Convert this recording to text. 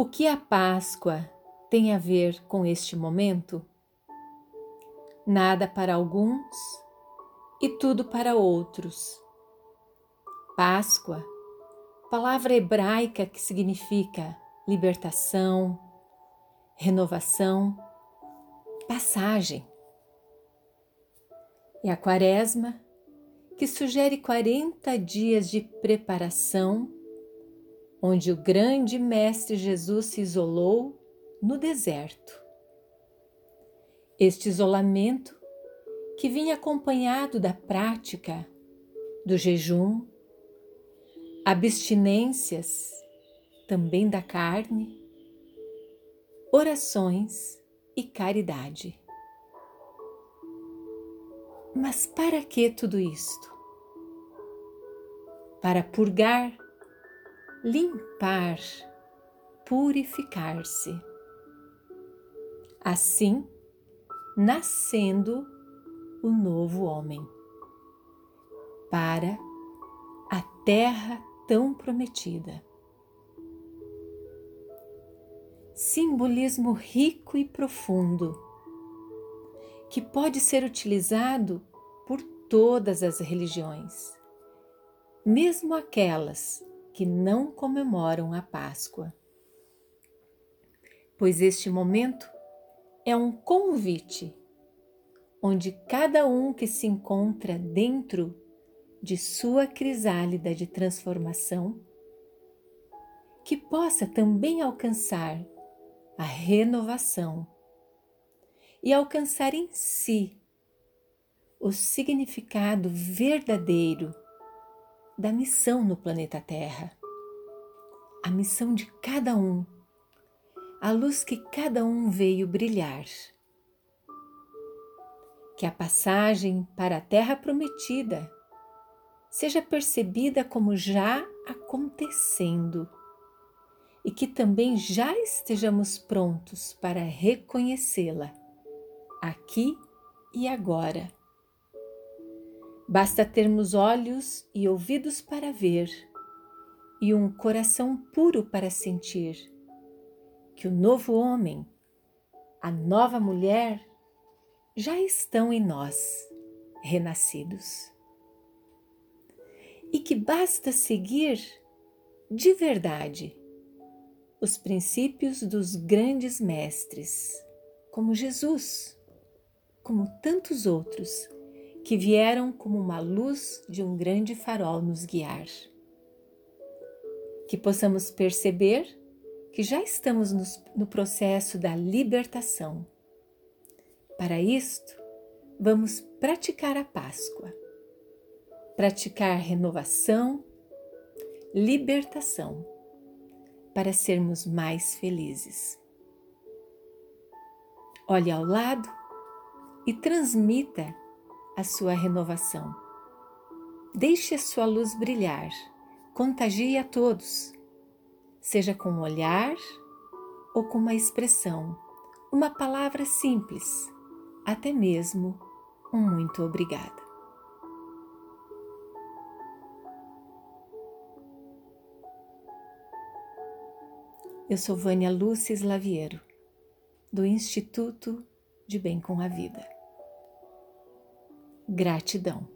O que a Páscoa tem a ver com este momento? Nada para alguns e tudo para outros. Páscoa, palavra hebraica que significa libertação, renovação, passagem. E a Quaresma, que sugere 40 dias de preparação, onde o grande Mestre Jesus se isolou no deserto. Este isolamento, que vinha acompanhado da prática do jejum, abstinências também da carne, orações e caridade. Mas para que tudo isto? Para purgar, limpar, purificar-se. Assim, nascendo o novo homem para a terra tão prometida. Simbolismo rico e profundo que pode ser utilizado por todas as religiões, mesmo aquelas que não comemoram a Páscoa. Pois este momento é um convite onde cada um que se encontra dentro de sua crisálida de transformação, que possa também alcançar a renovação e alcançar em si o significado verdadeiro da missão no planeta Terra, a missão de cada um, a luz que cada um veio brilhar. Que a passagem para a Terra Prometida seja percebida como já acontecendo e que também já estejamos prontos para reconhecê-la aqui e agora. Basta termos olhos e ouvidos para ver e um coração puro para sentir que o novo homem, a nova mulher, já estão em nós, renascidos. E que basta seguir de verdade os princípios dos grandes mestres, como Jesus como tantos outros que vieram como uma luz de um grande farol nos guiar. Que possamos perceber que já estamos no processo da libertação. Para isto, vamos praticar a Páscoa, praticar renovação, libertação, para sermos mais felizes. Olhe ao lado e transmita a sua renovação. Deixe a sua luz brilhar, contagie a todos, seja com um olhar ou com uma expressão, uma palavra simples, até mesmo um muito obrigada. Eu sou Vânia Lúcia Slaviero, do Instituto de Bem com a Vida. Gratidão.